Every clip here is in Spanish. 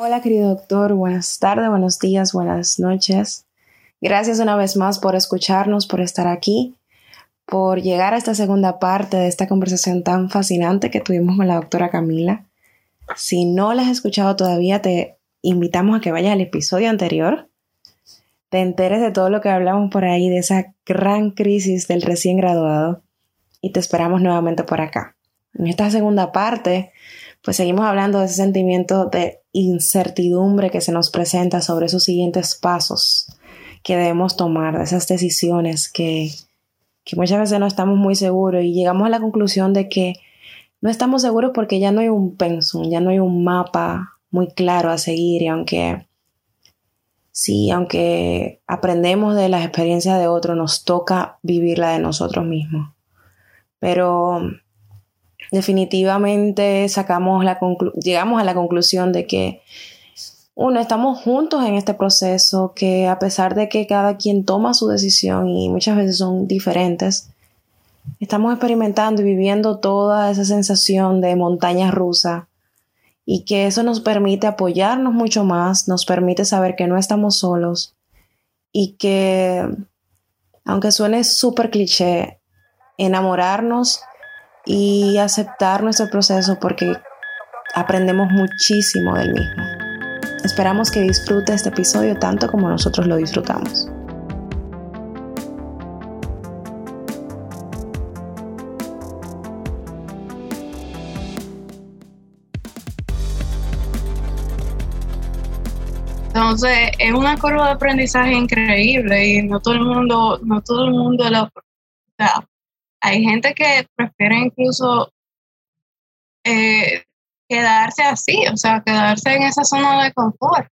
Hola querido doctor, buenas tardes, buenos días, buenas noches. Gracias una vez más por escucharnos, por estar aquí, por llegar a esta segunda parte de esta conversación tan fascinante que tuvimos con la doctora Camila. Si no la has escuchado todavía, te invitamos a que vayas al episodio anterior, te enteres de todo lo que hablamos por ahí, de esa gran crisis del recién graduado, y te esperamos nuevamente por acá. En esta segunda parte, pues seguimos hablando de ese sentimiento de incertidumbre que se nos presenta sobre esos siguientes pasos que debemos tomar, de esas decisiones que, que muchas veces no estamos muy seguros y llegamos a la conclusión de que no estamos seguros porque ya no hay un pensum, ya no hay un mapa muy claro a seguir y aunque sí, aunque aprendemos de las experiencias de otros, nos toca vivirla de nosotros mismos. Pero definitivamente sacamos la llegamos a la conclusión de que uno, estamos juntos en este proceso, que a pesar de que cada quien toma su decisión y muchas veces son diferentes, estamos experimentando y viviendo toda esa sensación de montaña rusa y que eso nos permite apoyarnos mucho más, nos permite saber que no estamos solos y que, aunque suene súper cliché, enamorarnos y aceptar nuestro proceso porque aprendemos muchísimo del mismo. Esperamos que disfrute este episodio tanto como nosotros lo disfrutamos. Entonces, es una curva de aprendizaje increíble y no todo el mundo, no todo el mundo sea, hay gente que prefiere incluso eh, quedarse así, o sea, quedarse en esa zona de confort.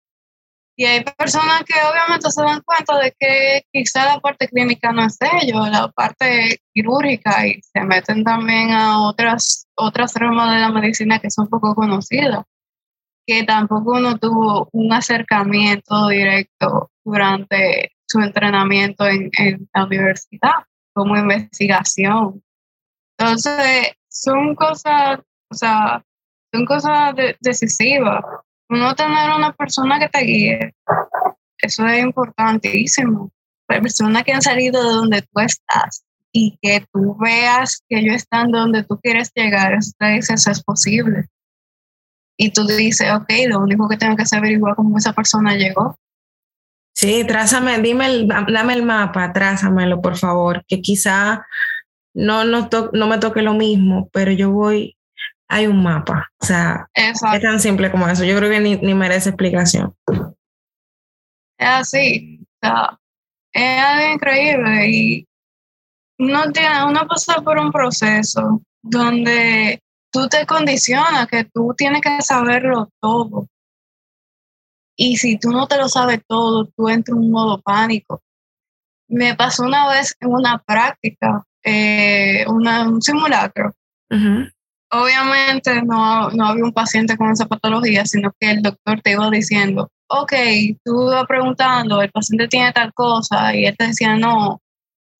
Y hay personas que obviamente se dan cuenta de que quizá la parte clínica no es de ellos, la parte quirúrgica, y se meten también a otras, otras ramas de la medicina que son poco conocidas que tampoco uno tuvo un acercamiento directo durante su entrenamiento en, la universidad como investigación. Entonces, son cosas, o sea, son cosas decisivas. Uno tener una persona que te guíe, eso es importantísimo. Personas que han salido de donde tú estás y que tú veas que ellos están donde tú quieres llegar, eso te dice, eso es posible y tú dices, ok, lo único que tengo que hacer es averiguar cómo esa persona llegó. Sí, trázame, dime, el, dame el mapa, trázamelo, por favor, que quizá no, no, no me toque lo mismo, pero yo voy, hay un mapa. O sea, es tan simple como eso. Yo creo que ni, ni merece explicación. Es así, o sea, es algo increíble y uno, tiene, uno pasa por un proceso donde tú te condicionas que tú tienes que saberlo todo. Y si tú no te lo sabes todo, tú entras en un modo pánico. Me pasó una vez en una práctica, eh, un simulacro. Obviamente no, no había un paciente con esa patología, sino que el doctor te iba diciendo, ok, tú ibas preguntando, el paciente tiene tal cosa, y él te decía, no,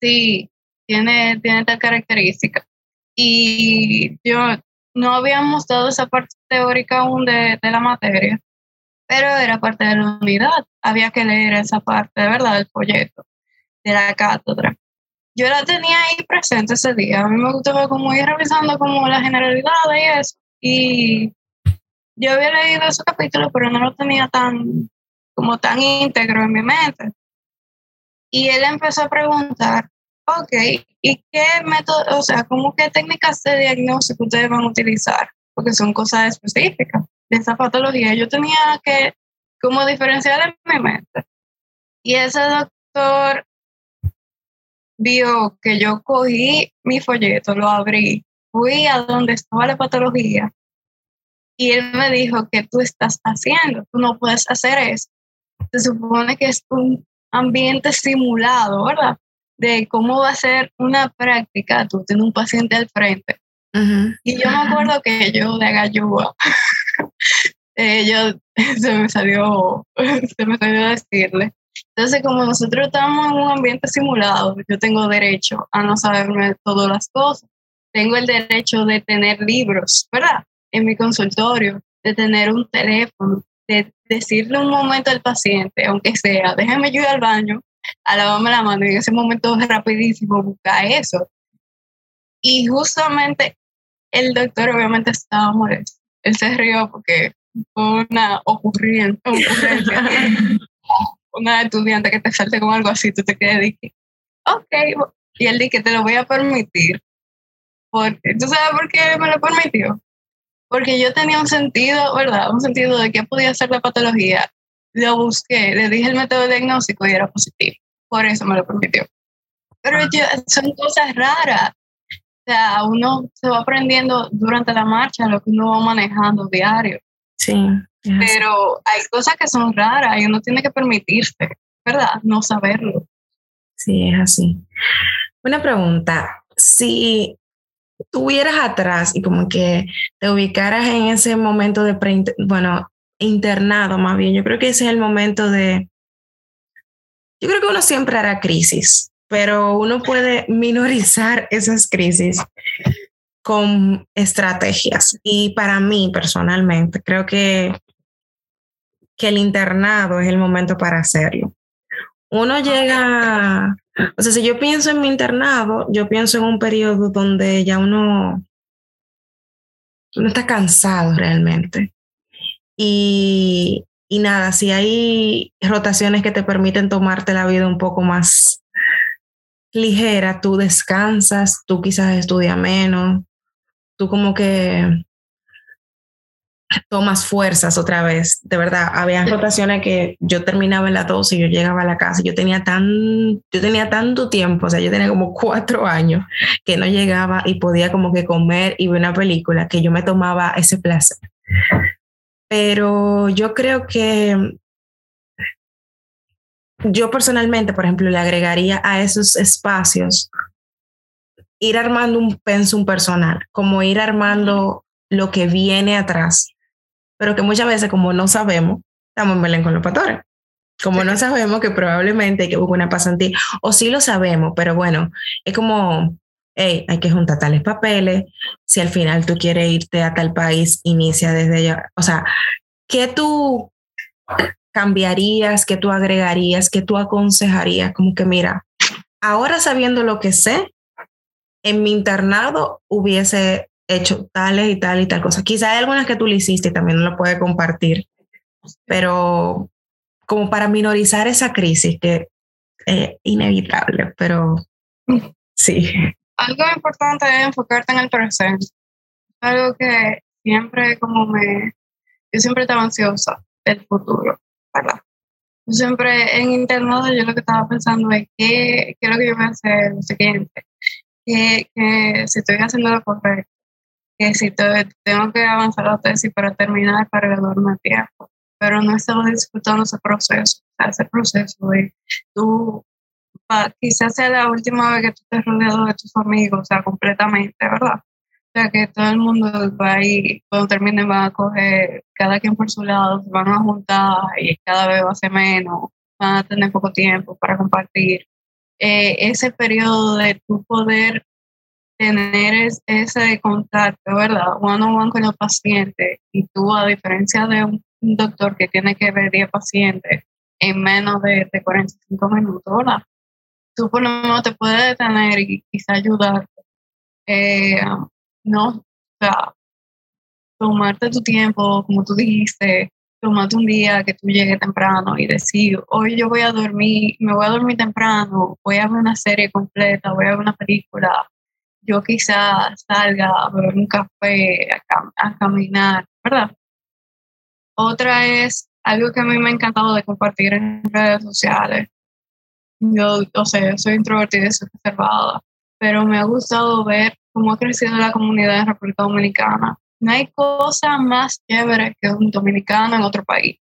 sí, tiene, tiene tal característica. Y yo no habíamos dado esa parte teórica aún de, la materia, pero era parte de la unidad. Había que leer esa parte, verdad, del folleto, de la cátedra. Yo la tenía ahí presente ese día. A mí me gustaba como ir revisando como la generalidad y eso. Y yo había leído ese capítulo, pero no lo tenía tan, como tan íntegro en mi mente. Y él empezó a preguntar Ok, ¿y qué método, o sea, cómo qué técnicas de diagnóstico ustedes van a utilizar? Porque son cosas específicas de esa patología. Yo tenía que como diferenciar en mi mente. Y ese doctor vio que yo cogí mi folleto, lo abrí, fui a donde estaba la patología y él me dijo, ¿qué tú estás haciendo? Tú no puedes hacer eso. Se supone que es un ambiente simulado, ¿verdad? de cómo va a ser una práctica, tú tienes un paciente al frente. Y yo me acuerdo que yo de agayúa, eh, yo se me salió, se me salió decirle. Entonces, como nosotros estamos en un ambiente simulado, yo tengo derecho a no saberme todas las cosas. Tengo el derecho de tener libros, ¿verdad? En mi consultorio, de tener un teléfono, de decirle un momento al paciente, aunque sea, déjame yo ir al baño, a lavarme la mano y en ese momento rapidísimo buscar eso. Y justamente el doctor obviamente estaba molesto. Él se rió porque una ocurrencia, una estudiante que te salte con algo así, tú te quedas y dije, ok, y él dice que te lo voy a permitir. Porque, ¿Tú sabes por qué me lo permitió? Porque yo tenía un sentido, ¿verdad? Un sentido de qué podía ser la patología. Lo busqué, le dije el método diagnóstico y era positivo. Por eso me lo permitió. Pero ah. son cosas raras. O sea, uno se va aprendiendo durante la marcha lo que uno va manejando diario. Sí. Pero hay cosas que son raras y uno tiene que permitirse, ¿verdad? No saberlo. Sí, es así. Una pregunta, si tuvieras atrás y como que te ubicaras en ese momento de, bueno, internado más bien, yo creo que ese es el momento de, yo creo que uno siempre hará crisis, pero uno puede minorizar esas crisis con estrategias. Y para mí personalmente, creo que, que el internado es el momento para hacerlo. Uno llega, o sea, si yo pienso en mi internado, yo pienso en un periodo donde ya uno, uno está cansado realmente. Y, y nada, si hay rotaciones que te permiten tomarte la vida un poco más ligera, tú descansas, tú quizás estudias menos, tú como que tomas fuerzas otra vez. De verdad, había rotaciones que yo terminaba en la 12 y yo llegaba a la casa yo tenía tan, yo tenía tanto tiempo, o sea, yo tenía como cuatro años que no llegaba y podía como que comer y ver una película, que yo me tomaba ese placer. Pero yo creo que yo personalmente, por ejemplo, le agregaría a esos espacios ir armando un pensum personal, como ir armando lo que viene atrás, pero que muchas veces como no sabemos, estamos en con los patores. Como no sabemos que probablemente hay que buscar una pasantía, o sí lo sabemos, pero bueno, es como, hey, hay que juntar tales papeles, si al final tú quieres irte a tal país, inicia desde allá. O sea, ¿qué tú cambiarías, qué tú agregarías, qué tú aconsejarías? Como que mira, ahora sabiendo lo que sé, en mi internado hubiese hecho tales y tal y tal cosa. Quizá hay algunas que tú le hiciste y también no lo puede compartir, pero como para minorizar esa crisis que es inevitable, pero sí. Algo importante es enfocarte en el presente. Algo que siempre como me... Yo siempre estaba ansiosa del futuro, ¿verdad? Yo siempre en internado yo lo que estaba pensando es qué, qué es lo que yo voy a hacer lo siguiente que, si estoy haciendo lo correcto, que si tengo que avanzar la tesis para terminar, para graduarme a tiempo, pero no estamos disfrutando ese proceso, ese proceso de tú, quizás sea la última vez que tú estés rodeado de tus amigos, o sea, completamente, ¿verdad? O sea, que todo el mundo va ahí, cuando termine va a coger cada quien por su lado, se van a juntar y cada vez va a ser menos, van a tener poco tiempo para compartir. Eh, ese periodo de tu poder tener ese contacto, ¿verdad? One on one con el paciente y tú, a diferencia de un, doctor que tiene que ver 10 pacientes en menos de, 45 minutos, ¿verdad? Tú por lo menos te puedes detener y quizá ayudarte. Eh, no, o sea, tomarte tu tiempo, como tú dijiste, tomate un día que tú llegues temprano y decir, hoy yo voy a dormir, me voy a dormir temprano, voy a ver una serie completa, voy a ver una película, yo quizás salga a beber un café, a, caminar, ¿verdad? Otra es algo que a mí me ha encantado de compartir en redes sociales. Yo, o sea, soy introvertida y soy reservada, pero me ha gustado ver cómo ha crecido la comunidad en República Dominicana no hay cosa más chévere que un dominicano en otro país.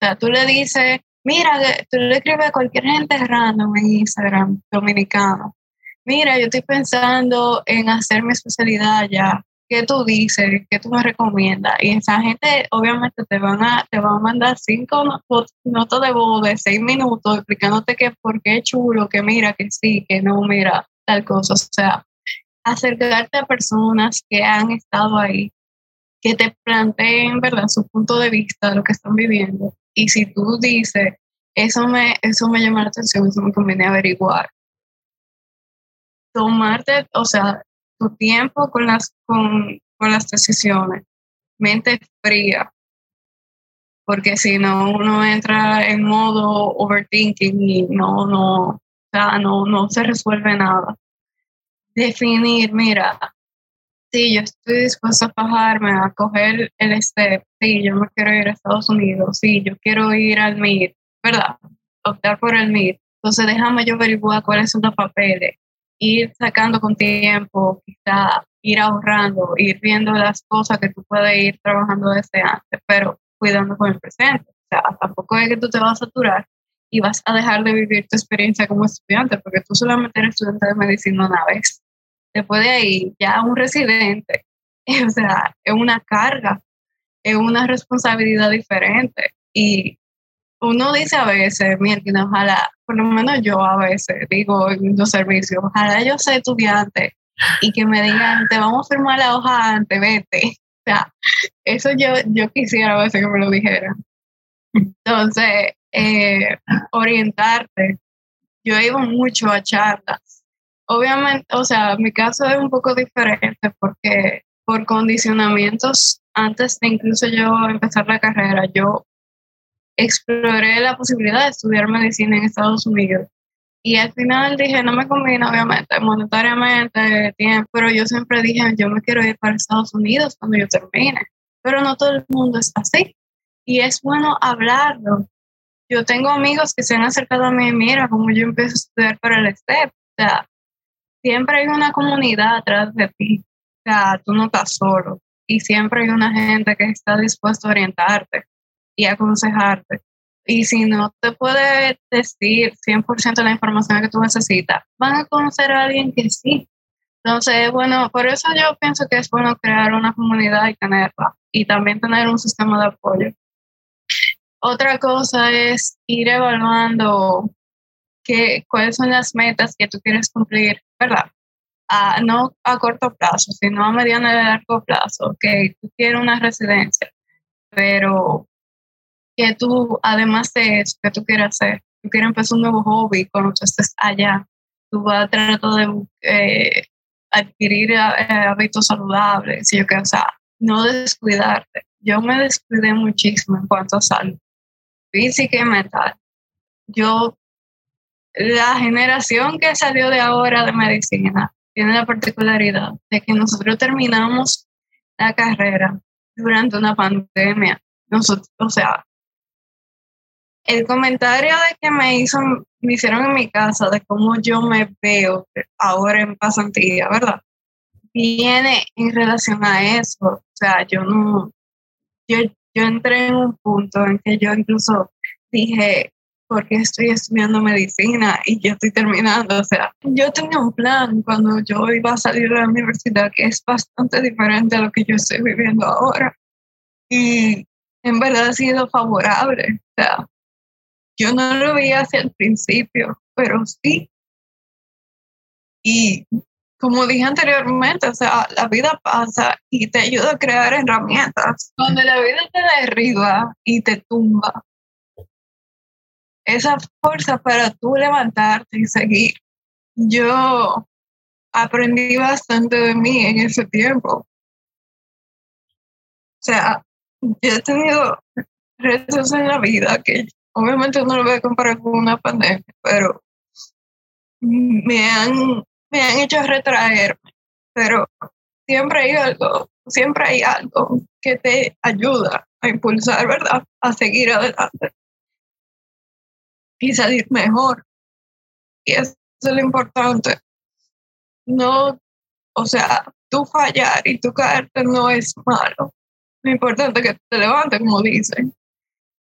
O sea, tú le dices, mira, tú le escribes a cualquier gente random en Instagram, dominicano. Mira, yo estoy pensando en hacer mi especialidad ya. ¿Qué tú dices? ¿Qué tú me recomiendas? Y esa gente obviamente te van a, te van a mandar cinco notas de voz de seis minutos explicándote que por qué es chulo, que mira, que sí, que no, mira, tal cosa. O sea, acercarte a personas que han estado ahí que te planteen, ¿verdad?, su punto de vista de lo que están viviendo. Y si tú dices, eso me, eso me llama la atención, eso me conviene averiguar. Tomarte, o sea, tu tiempo con las, con, con las decisiones, mente fría, porque si no uno entra en modo overthinking y no, no, o sea, no, no se resuelve nada. Definir, mira, sí, yo estoy dispuesto a bajarme, a coger el step, sí, yo me quiero ir a Estados Unidos, sí, yo quiero ir al MIR, ¿verdad? Optar por el MIR. Entonces déjame yo averiguar cuáles son los papeles, ir sacando con tiempo, quizá ir ahorrando, ir viendo las cosas que tú puedes ir trabajando desde antes, pero cuidando con el presente. O sea, tampoco es que tú te vas a saturar y vas a dejar de vivir tu experiencia como estudiante, porque tú solamente eres estudiante de medicina una vez después de ahí, ya un residente, o sea, es una carga, es una responsabilidad diferente. Y uno dice a veces, mira, ojalá, por lo menos yo a veces digo en los servicios, ojalá yo sea estudiante y que me digan, te vamos a firmar la hoja antes, vete. O sea, eso yo, yo quisiera a veces que me lo dijeran. Entonces, eh, orientarte. Yo iba mucho a charlas Obviamente, o sea, mi caso es un poco diferente porque por condicionamientos, antes de incluso yo empezar la carrera, yo exploré la posibilidad de estudiar medicina en Estados Unidos. Y al final dije, no me conviene, obviamente, monetariamente, pero yo siempre dije, yo me quiero ir para Estados Unidos cuando yo termine. Pero no todo el mundo es así. Y es bueno hablarlo. Yo tengo amigos que se han acercado a mí, mira, como yo empiezo a estudiar para el STEP. O sea, siempre hay una comunidad atrás de ti. O sea, tú no estás solo. Y siempre hay una gente que está dispuesta a orientarte y aconsejarte. Y si no te puede decir 100% de la información que tú necesitas, van a conocer a alguien que sí. Entonces, bueno, por eso yo pienso que es bueno crear una comunidad y tenerla. Y también tener un sistema de apoyo. Otra cosa es ir evaluando cuáles son las metas que tú quieres cumplir, ¿verdad? no a corto plazo, sino a mediano y largo plazo, que tú quieres una residencia, pero que tú, además de eso, que tú quieres hacer, tú quieres empezar un nuevo hobby cuando tú estés allá, tú vas a tratar de eh, adquirir eh, hábitos saludables, que, o sea, no descuidarte. Yo me descuidé muchísimo en cuanto a salud física y mental. Yo la generación que salió de ahora de medicina tiene la particularidad de que nosotros terminamos la carrera durante una pandemia. Nosotros, o sea, el comentario de que me hizo, me hicieron en mi casa de cómo yo me veo ahora en pasantía, ¿verdad? Viene en relación a eso. O sea, yo no, yo, yo entré en un punto en que yo incluso dije, porque estoy estudiando medicina y yo estoy terminando. O sea, yo tenía un plan cuando yo iba a salir de la universidad que es bastante diferente a lo que yo estoy viviendo ahora. Y en verdad ha sido favorable. O sea, yo no lo vi hacia el principio, pero sí. Y como dije anteriormente, o sea, la vida pasa y te ayuda a crear herramientas. Cuando la vida te derriba y te tumba, esa fuerza para tú levantarte y seguir. Yo aprendí bastante de mí en ese tiempo. O sea, yo he tenido retos en la vida que obviamente no lo voy a comparar con una pandemia, pero me han, me han hecho retraerme. Pero siempre hay algo, siempre hay algo que te ayuda a impulsar, ¿verdad? A seguir adelante y salir mejor. Y eso es lo importante. No, o sea, tú fallar y tú caerte no es malo. Lo importante es que te levantes, como dicen.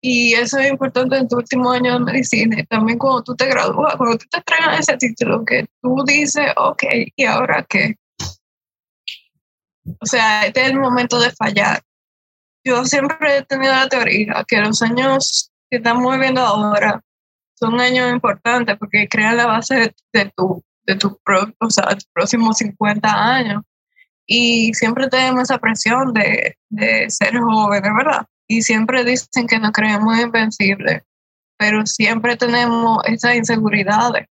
Y eso es importante en tu último año de medicina. Y también cuando tú te gradúas, cuando tú te entregas ese título, que tú dices, ok, ¿y ahora qué? O sea, este es el momento de fallar. Yo siempre he tenido la teoría que los años que estamos viviendo ahora son años importantes porque crean la base de, tu, de tus próximos 50 años. Y siempre tenemos esa presión de, de ser jóvenes, ¿verdad? Y siempre dicen que nos creemos invencibles, pero siempre tenemos esas inseguridades.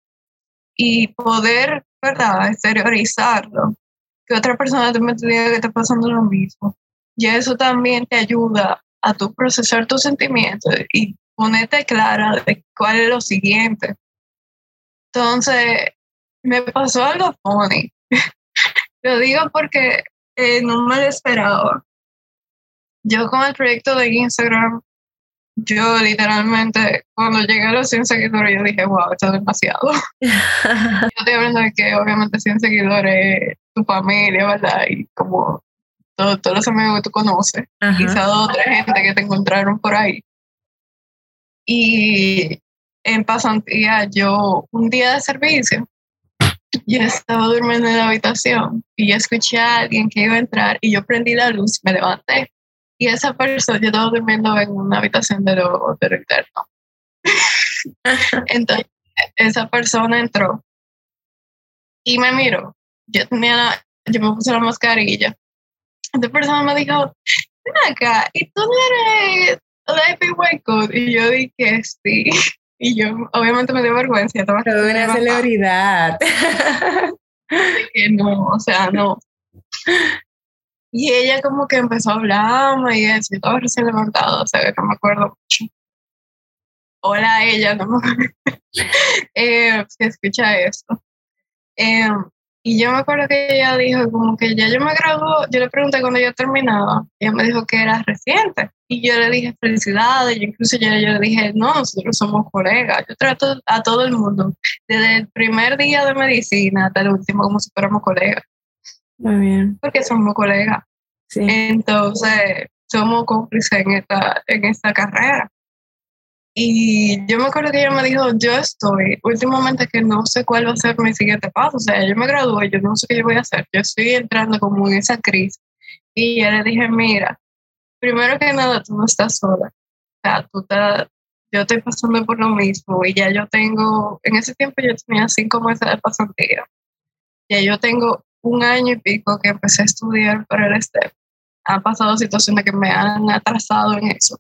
Y poder, ¿verdad?, exteriorizarlo, que otra persona te diga que está pasando lo mismo. Y eso también te ayuda a tu procesar tus sentimientos y ponerte clara de cuál es lo siguiente. Entonces, me pasó algo funny. lo digo porque eh, no me lo esperaba. Yo con el proyecto de Instagram, yo literalmente, cuando llegué a los 100 seguidores, yo dije, wow, esto es demasiado. yo estoy hablando de que obviamente 100 seguidores, tu familia, ¿verdad? Y como todos los amigos que tú conoces, quizá otra gente que te encontraron por ahí. Y en pasantía, yo, un día de servicio, yo estaba durmiendo en la habitación y yo escuché a alguien que iba a entrar y yo prendí la luz, me levanté. Y esa persona, yo estaba durmiendo en una habitación de lo, de lo interno. Entonces, esa persona entró y me miró. Yo tenía la, yo me puse la mascarilla esta persona me dijo, ven acá, ¿y tú no eres Y yo dije, sí. Y yo, obviamente me dio vergüenza. Estaba una celebridad. que no, o sea, no. Y ella como que empezó a hablarme y eso, yo estaba recién levantado, o sea, que no me acuerdo mucho. Hola ella, no me acuerdo. eh, si escucha esto. Eh, y yo me acuerdo que ella dijo como que ya yo me graduó, yo le pregunté cuando yo terminaba, ella me dijo que era reciente. Y yo le dije felicidades, yo incluso yo, yo le dije, no, nosotros somos colegas. Yo trato a todo el mundo, desde el primer día de medicina hasta el último, como si fuéramos colegas. Muy bien. Porque somos colegas. Sí. Entonces, somos cómplices en esta, en esta carrera. Y yo me acuerdo que ella me dijo, yo estoy últimamente que no sé cuál va a ser mi siguiente paso. O sea, yo me gradué, yo no sé qué yo voy a hacer. Yo estoy entrando como en esa crisis. Y yo le dije, mira, primero que nada, tú no estás sola. O sea, tú estás, yo estoy pasando por lo mismo. Y ya yo tengo, en ese tiempo yo tenía cinco meses de pasantía. Ya yo tengo un año y pico que empecé a estudiar para el STEP. Han pasado situaciones que me han atrasado en eso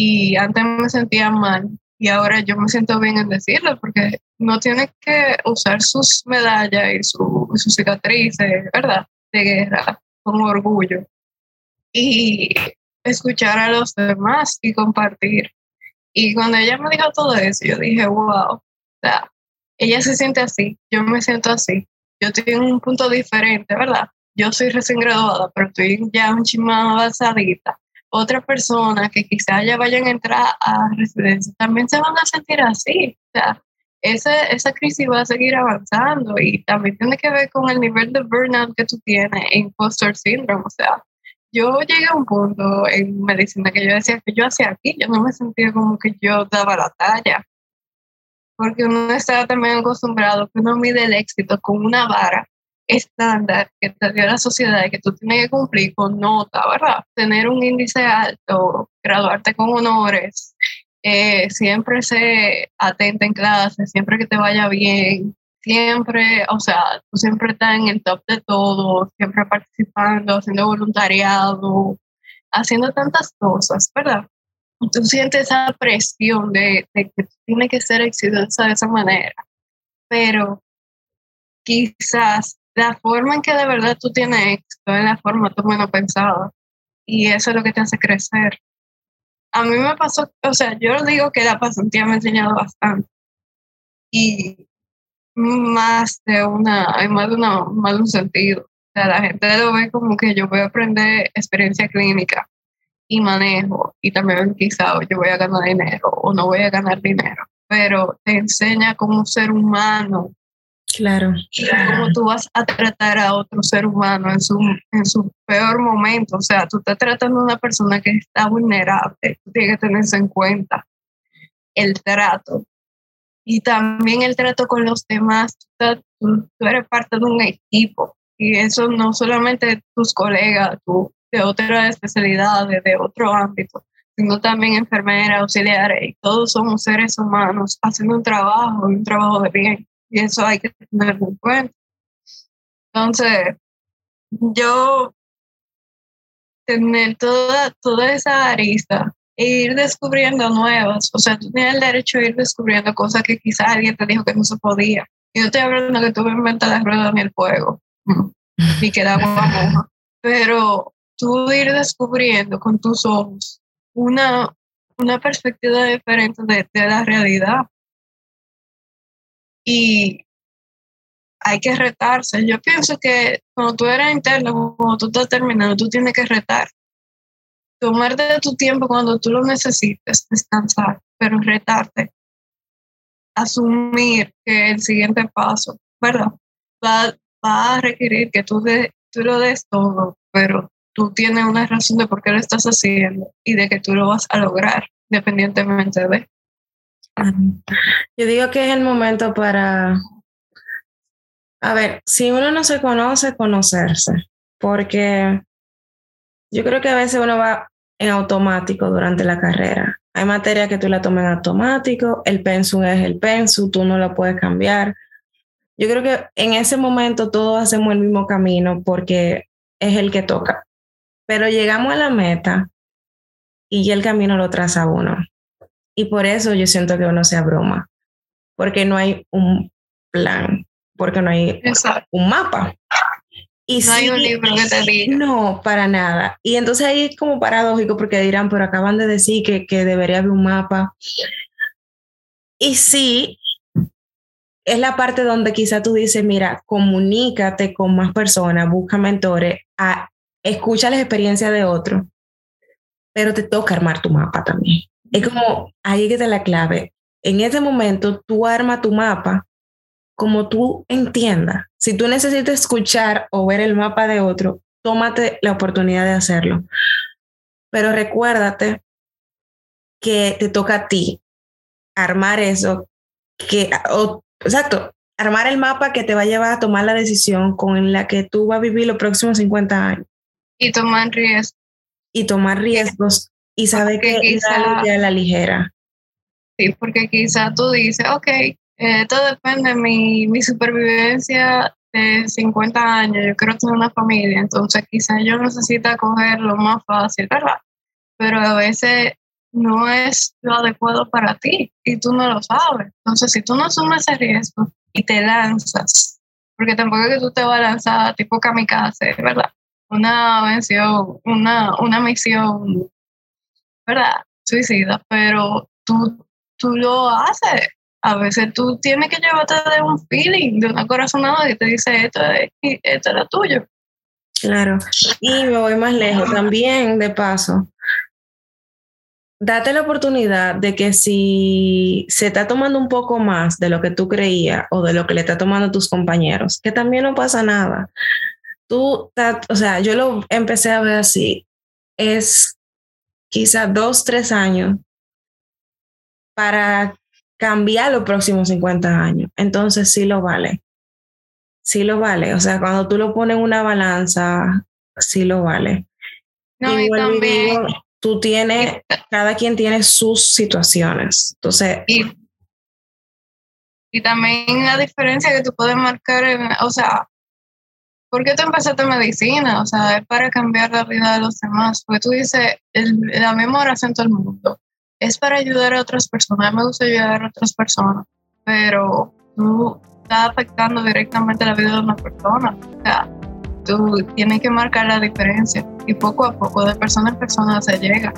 y antes me sentía mal y ahora yo me siento bien en decirlo porque no tiene que usar sus medallas y, su, sus cicatrices, ¿verdad? De guerra con orgullo y escuchar a los demás y compartir. Y cuando ella me dijo todo eso, yo dije, wow, sea, ella se siente así, yo me siento así. Yo tengo un punto diferente, ¿verdad? Yo soy recién graduada, pero estoy ya un chimado avanzadita otra persona que quizás ya vayan a entrar a residencia también se van a sentir así. O sea, esa, esa crisis va a seguir avanzando y también tiene que ver con el nivel de burnout que tú tienes en impostor syndrome. O sea, yo llegué a un punto en medicina que yo decía que yo hacía aquí, yo no me sentía como que yo daba la talla. Porque uno estaba también acostumbrado que uno mide el éxito con una vara estándar que te dio la sociedad y que tú tienes que cumplir con nota, ¿verdad? Tener un índice alto, graduarte con honores, eh, siempre ser atenta en clase, siempre que te vaya bien, siempre, o sea, tú siempre estás en el top de todo, siempre participando, haciendo voluntariado, haciendo tantas cosas, ¿verdad? Tú sientes esa presión de, de que tienes que ser exitosa de esa manera, pero quizás la forma en que de verdad tú tienes éxito es la forma tú menos pensado. Y eso es lo que te hace crecer. A mí me pasó, o sea, yo digo que la pasantía me ha enseñado bastante. Y más de una, hay más de, una, más de un sentido. O sea, la gente lo ve como que yo voy a aprender experiencia clínica y manejo y también quizá yo voy a ganar dinero o no voy a ganar dinero, pero te enseña como ser humano Claro. Cómo tú vas a tratar a otro ser humano en su, en su peor momento. O sea, tú estás tratando a una persona que está vulnerable. Tienes que tener en cuenta. El trato. Y también el trato con los demás. Tú, eres parte de un equipo. Y eso no solamente tus colegas, tú, de otras especialidades, de otro ámbito, sino también enfermeras, auxiliares. Y todos somos seres humanos haciendo un trabajo, un trabajo de bien y eso hay que tenerlo en cuenta. Entonces, yo tener toda, toda esa arista e ir descubriendo nuevas. O sea, tú tienes el derecho a ir descubriendo cosas que quizás alguien te dijo que no se podía. Yo estoy hablando que tú me inventas la rueda ni el fuego, ni que da moja. Pero tú ir descubriendo con tus ojos una, una perspectiva diferente de la realidad. Y hay que retarse. Yo pienso que cuando tú eres interno, cuando tú estás terminando, tú tienes que retar. Tomarte tu tiempo cuando tú lo necesites, descansar, pero retarte. Asumir que el siguiente paso, ¿verdad? Va, va a requerir que tú, de, tú lo des todo, pero tú tienes una razón de por qué lo estás haciendo y de que tú lo vas a lograr, independientemente de. Yo digo que es el momento para a ver, si uno no se conoce, conocerse, porque yo creo que a veces uno va en automático durante la carrera. Hay materia que tú la tomas en automático, el pensum es el pensum, tú no lo puedes cambiar. Yo creo que en ese momento todos hacemos el mismo camino porque es el que toca. Pero llegamos a la meta y el camino lo traza uno. Y por eso yo siento que uno se abruma, porque no hay un plan porque no hay un mapa. Y no hay un libro que te diga. No, para nada. Y entonces ahí es como paradójico porque dirán, pero acaban de decir que, que debería haber un mapa. Y sí, es la parte donde quizá tú dices, mira, comunícate con más personas, busca mentores, a, escucha las experiencias de otros, pero te toca armar tu mapa también. Es como, ahí que te la clave. En ese momento, tú armas tu mapa como tú entiendas. Si tú necesitas escuchar o ver el mapa de otro, tómate la oportunidad de hacerlo. Pero recuérdate que te toca a ti armar eso, que, exacto, armar el mapa que te va a llevar a tomar la decisión con la que tú vas a vivir los próximos 50 años. Y tomar riesgos. Y tomar riesgos y saber que quizá, es la ligera. Sí, porque quizá tú dices, ok, eh, todo depende de mi, mi supervivencia de 50 años. Yo quiero tener una familia, entonces quizás yo necesito coger lo más fácil, ¿verdad? Pero a veces no es lo adecuado para ti y tú no lo sabes. Entonces, si tú no asumes ese riesgo y te lanzas, porque tampoco es que tú te vas a lanzar tipo kamikaze, ¿verdad? Una misión, una, una misión, ¿verdad? Suicida, pero tú, tú lo haces a veces tú tienes que llevarte de un feeling, de una corazonada que te dice esto, esto es lo tuyo. Claro. Y me voy más lejos también, de paso. Date la oportunidad de que si se está tomando un poco más de lo que tú creías o de lo que le está tomando tus compañeros, que también no pasa nada. Tú, o sea, yo lo empecé a ver así. Es quizás dos, tres años para cambiar los próximos 50 años. Entonces sí lo vale. Sí lo vale. O sea, cuando tú lo pones en una balanza, sí lo vale. No, y, también, tú tienes, cada quien tiene sus situaciones. Entonces. Y, y también la diferencia que tú puedes marcar, o sea, ¿por qué tú empezaste medicina? O sea, es para cambiar la vida de los demás. Porque tú dices la misma oración todo el mundo es para ayudar a otras personas. Me gusta ayudar a otras personas, pero tú estás afectando directamente la vida de una persona. O sea, tú tienes que marcar la diferencia y poco a poco, de persona en persona, se llega.